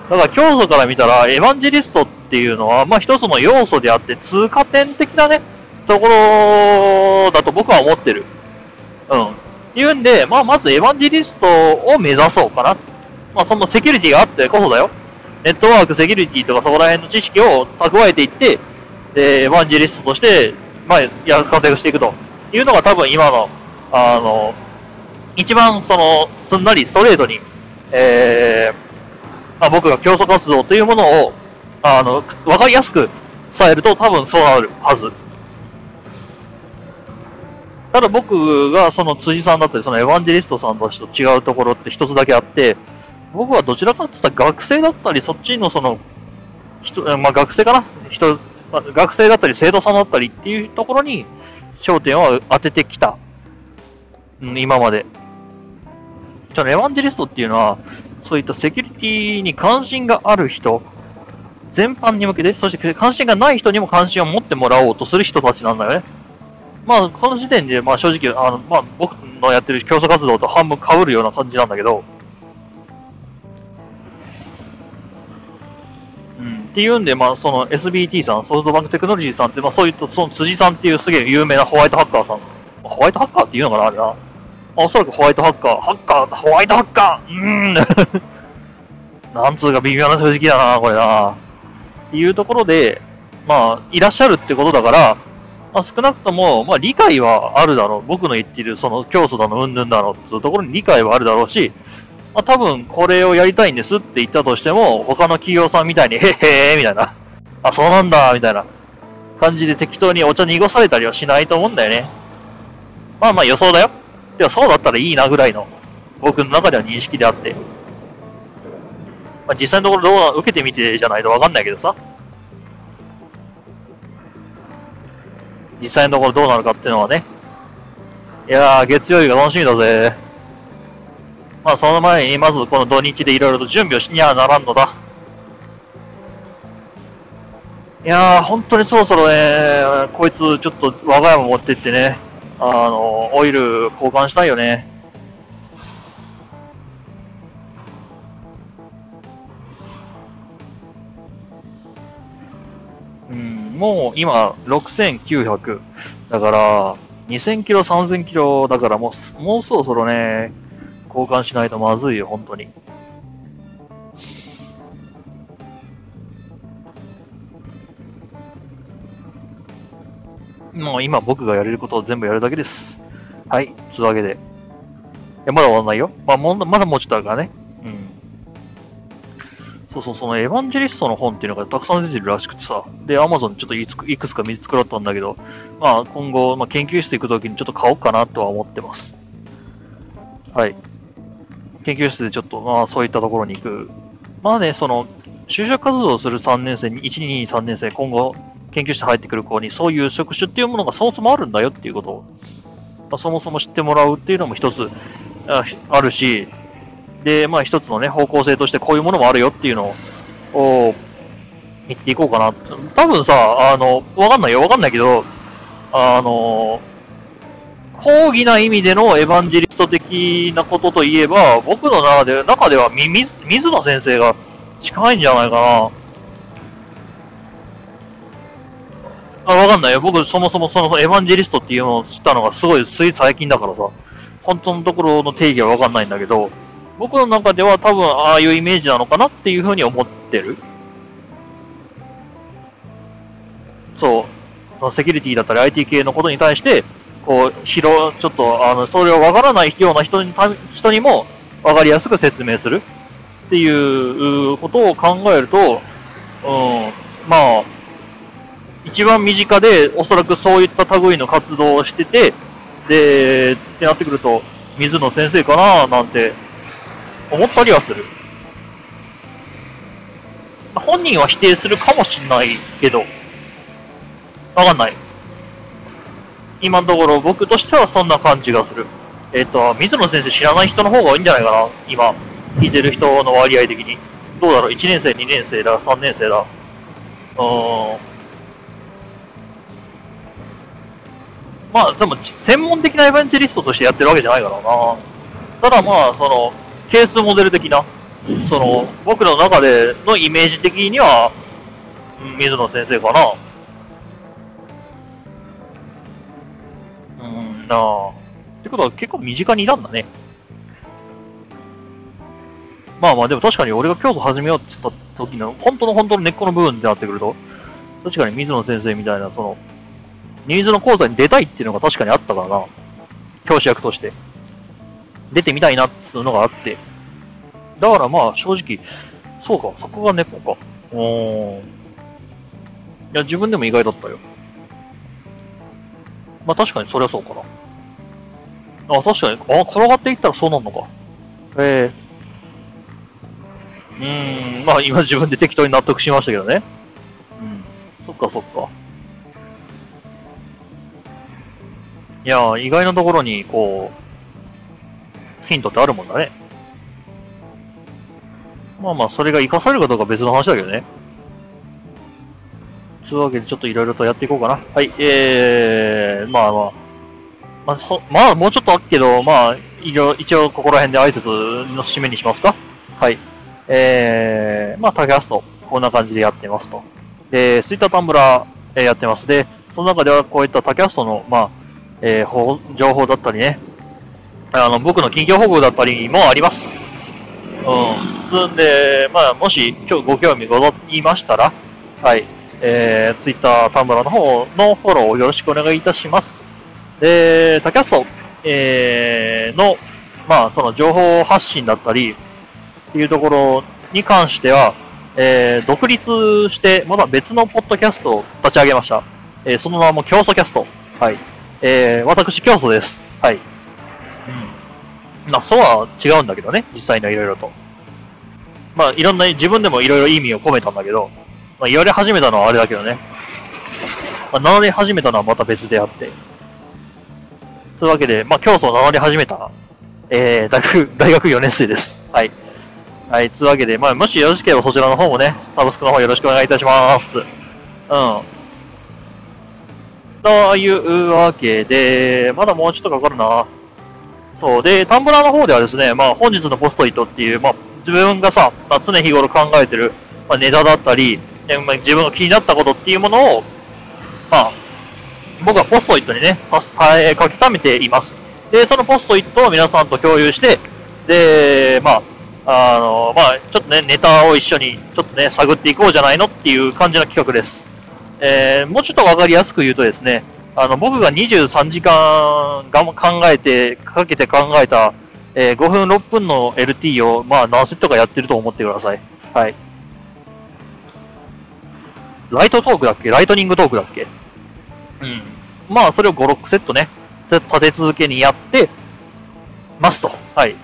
う。だから教祖から見たら、エヴァンジェリストっていうのは、まあ一つの要素であって、通過点的なね、ところだと僕は思ってる。うん。言うんで、まあまずエヴァンジェリストを目指そうかな。まあそのセキュリティがあってこそだよ。ネットワーク、セキュリティとかそこら辺の知識を蓄えていって、で、エヴァンジェリストとして、まあ、や、活躍していくというのが多分今の、あの、一番その、すんなりストレートに、えー、あ、僕が競争活動というものをあの、わかりやすく伝えると多分そうなるはず。ただ僕がその辻さんだったり、そのエヴァンジェリストさんたちと違うところって一つだけあって、僕はどちらかって言ったら学生だったり、そっちのその、人、まあ学生かな？人、学生だったり生徒さんだったりっていうところに焦点を当ててきた。うん、今まで。じゃあエヴァンジェリストっていうのは、そういったセキュリティに関心がある人全般に向けて、そして関心がない人にも関心を持ってもらおうとする人たちなんだよね。まあ、この時点で、まあ正直、あの、まあ僕のやってる競争活動と半分被るような感じなんだけど、うん、っていうんで、まあその SBT さん、ソフトバンクテクノロジーさんって、まあそういった、その辻さんっていうすげえ有名なホワイトハッカーさん、ホワイトハッカーっていうのかな、あれな。おそらくホワイトハッカー、ハッカー、ホワイトハッカー、うーん。なんつうか微妙な正直だな、これな。っていうところで、まあ、いらっしゃるってことだから、まあ、少なくとも、まあ、理解はあるだろう。僕の言っている、その、教祖だの、うんぬんだの、っていうところに理解はあるだろうし、まあ、多分、これをやりたいんですって言ったとしても、他の企業さんみたいに、へへーみたいな、あ、そうなんだ、みたいな感じで適当にお茶濁されたりはしないと思うんだよね。まあまあ予想だよ。では、そうだったらいいなぐらいの、僕の中では認識であって。まあ、実際のところどう受けてみてじゃないとわかんないけどさ。実際のところどうなるかっていうのはね。いやー、月曜日が楽しみだぜ。まあ、その前に、まずこの土日でいろいろと準備をしにゃならんのだ。いやー、本当にそろそろね、こいつちょっと我が家も持ってってね、あの、オイル交換したいよね。うん、もう今6900。だから、2000キロ、3000キロだからもう、もうそろそろね、交換しないとまずいよ、本当に。もう今僕がやれることを全部やるだけです。はい、つうわけで。いや、まだ終わんないよ。まあ、もまだもうちょっとあるからね。うん。そうそう、そのエヴァンジェリストの本っていうのがたくさん出てるらしくてさ。で、アマゾンちょっといくつか見つくらったんだけど、まあ今後、まあ、研究室行くときにちょっと買おうかなとは思ってます。はい。研究室でちょっと、まあそういったところに行く。まあね、その、就職活動をする3年生に、1、2、3年生、今後、研究室入ってくる子にそういう職種っていうものがそもそもあるんだよっていうことを、まあ、そもそも知ってもらうっていうのも一つあるし、で、まあ一つのね、方向性としてこういうものもあるよっていうのを言っていこうかな。多分さ、あの、わかんないよ、わかんないけど、あの、講義な意味でのエヴァンジェリスト的なことといえば、僕の中で中では水水野先生が近いんじゃないかな。あ、わかんないよ。僕、そもそもそのエヴァンジェリストっていうのを知ったのがすごいつい最近だからさ、本当のところの定義はわかんないんだけど、僕の中では多分ああいうイメージなのかなっていうふうに思ってる。そう。セキュリティだったり IT 系のことに対して、こう、広、ちょっと、あの、それをわからないような人に、人にもわかりやすく説明するっていうことを考えると、うん、まあ、一番身近で、おそらくそういった類の活動をしてて、で、ってなってくると、水野先生かななんて思ったりはする。本人は否定するかもしんないけど、わかんない。今のところ僕としてはそんな感じがする。えっ、と、水野先生知らない人の方が多いんじゃないかな今、聞いてる人の割合的に。どうだろう ?1 年生、2年生だ、3年生だ？うーん。まあ、でも、専門的なエヴァンジェリストとしてやってるわけじゃないからな。ただまあ、その、ケースモデル的な、その、僕の中でのイメージ的には、水野先生かな。うんなあ。ってことは結構身近にいたんだね。まあまあ、でも確かに俺が京都始めようって言った時の、本当の本当の根っこの部分ってなってくると、確かに水野先生みたいな、その、ニーズの講座に出たいっていうのが確かにあったからな。教師役として。出てみたいなっていうのがあって。だからまあ正直、そうか、そこが根っこか。うーん。いや、自分でも意外だったよ。まあ確かにそりゃそうかな。あ、確かに、あ、転がっていったらそうなんのか。ええー。うーん、まあ今自分で適当に納得しましたけどね。うん。そっかそっか。いや意外なところに、こう、ヒントってあるもんだね。まあまあ、それが活かされるかどうか別の話だけどね。つうわけで、ちょっといろいろとやっていこうかな。はい、えー、まあまあ、まあ、そまあ、もうちょっとあっけど、まあ、一応、ここら辺で挨拶の締めにしますか。はい。えー、まあ、タキャスト、こんな感じでやってますと。で、ツイッタータンブラー、えー、やってます。で、その中ではこういったタキャストの、まあ、えー、情報だったりね、あの、僕の近況報告だったりもあります。うん。つんで、まあ、もし、今日ご興味ございましたら、はい、えー、Twitter、タンブラの方のフォローをよろしくお願いいたします。で、タキャスト、えー、の、まあ、その情報発信だったり、っていうところに関しては、えー、独立して、まだ別のポッドキャストを立ち上げました。えー、その名も競争キャスト。はい。えー、私、競争です。はい。うん。まあ、そうは違うんだけどね、実際にはいろいろと。まあ、いろんな、自分でもいろいろ意味を込めたんだけど、まあ、言われ始めたのはあれだけどね。まあ、名乗り始めたのはまた別であって。というわけで、まあ、競争を名乗り始めた、えー、大学、大学4年生です。はい。はい、つうわけで、まあ、もしよろしければそちらの方もね、サブスクの方よろしくお願いいたします。うん。というわけで、まだもうちょっとかかるな。そう。で、タンブラーの方ではですね、まあ、本日のポストイットっていう、まあ、自分がさ、まあ、常日頃考えてる、まあ、ネタだったり、まあ、自分が気になったことっていうものを、まあ、僕はポストイットにね、パスえー書き溜めています。で、そのポストイットを皆さんと共有して、で、まあ、あの、まあ、ちょっとね、ネタを一緒に、ちょっとね、探っていこうじゃないのっていう感じの企画です。えー、もうちょっとわかりやすく言うとですね、あの、僕が23時間が考えて、かけて考えた、えー5分6分の LT を、まあ、何セットかやってると思ってください。はい。ライトトークだっけ？ライトニングトークだっけ？うん。まあ、それを5、6セットね、立て続けにやってますと。はい。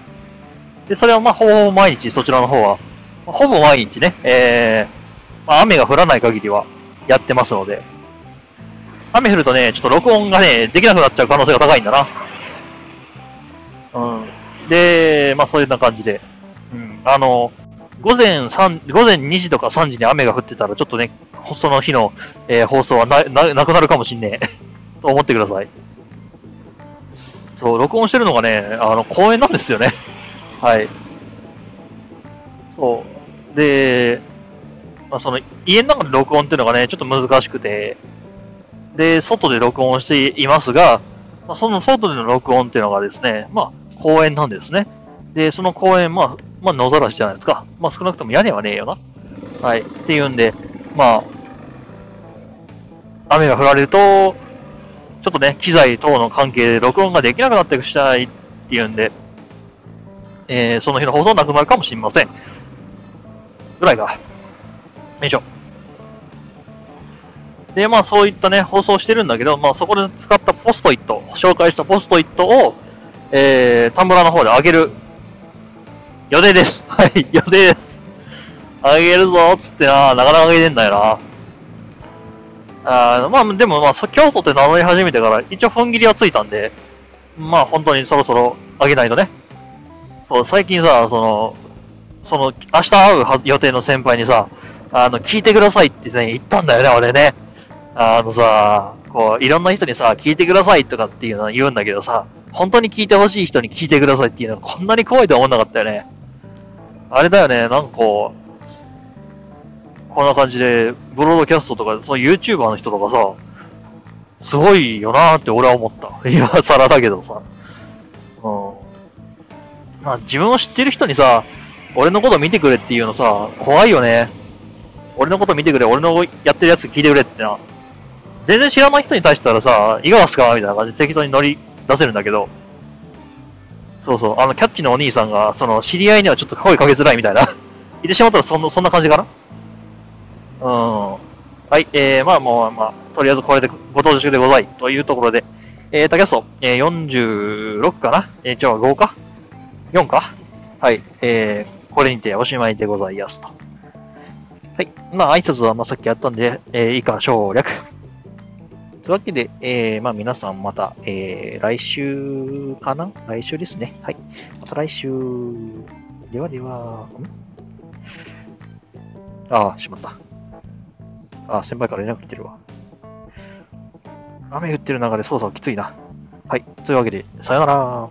で、それはまあ、ほぼほぼ毎日、そちらの方は、ほぼ毎日ね、えー、まあ、雨が降らない限りはやってますので、雨降るとね、ちょっと録音がね、できなくなっちゃう可能性が高いんだな。うん。で、まあ、そういうな感じで、うん。あの、午前3、午前2時とか3時に雨が降ってたら、ちょっとね、その日の、えー放送はな、な、なくなるかもしんねえ。と思ってください。そう、録音してるのがね、あの、公園なんですよね。はい。そう。で、まあ、その、家の中で録音っていうのがね、ちょっと難しくて、で、外で録音していますが、まあ、その外での録音っていうのがですね、まあ、公園なんですね。で、その公園、まあ、まあ、野ざらしじゃないですか。まあ、少なくとも屋根はねえよな。はい。っていうんで、まあ、雨が降られると、ちょっとね、機材等の関係で録音ができなくなってしないっていうんで、えー、その日の放送なくなるかもしれません。ぐらいか。よいしょ。で、まあそういったね、放送してるんだけど、まあそこで使ったポストイット、紹介したポストイットを、えー、タンブラの方で上げる予定です。はい、予定です。上げるぞつってな、なかなか上げてんだよな。あまあでもまあ、そ京都って名乗り始めてから、一応踏ん切りはついたんで、まあ本当にそろそろ上げないとね。そう、最近さ、その、その、明日会う予定の先輩にさ、あの、聞いてくださいってね、言ったんだよね、俺ね。あのさ、こう、いろんな人にさ、聞いてくださいとかっていうのは言うんだけどさ、本当に聞いてほしい人に聞いてくださいっていうのはこんなに怖いとは思わなかったよね。あれだよね、なんかこう、こんな感じで、ブロードキャストとか、その YouTuber の人とかさ、すごいよなーって俺は思った。今更だけどさ。うん。まあ自分を知ってる人にさ、俺のこと見てくれっていうのさ、怖いよね。俺のこと見てくれ、俺のやってるやつ聞いてくれってな。全然知らない人に対してはさ、いかがすかみたいな感じで適当に乗り出せるんだけど、そうそう、あの、キャッチのお兄さんが、その、知り合いにはちょっと声かけづらいみたいな。言ってしまったらそんな、そんな感じかな？うん。はい、えー、まあもう、まあ、とりあえずこれでご到着でござい。というところで、えー、タキャスト、えー、46かな？えー、じゃあ5か ?4 か？はい、えー、これにておしまいでございますと。はい。まあ、挨拶はまあさっきやったんで、えー、以下省略。というわけで、えー、まあ皆さんまた、えー、来週かな？来週ですね。はい。また来週。ではでは、ん？ああ、しまった。ああ、先輩から連絡来てるわ。雨降ってる中で操作はきついな。はい。というわけで、さよなら。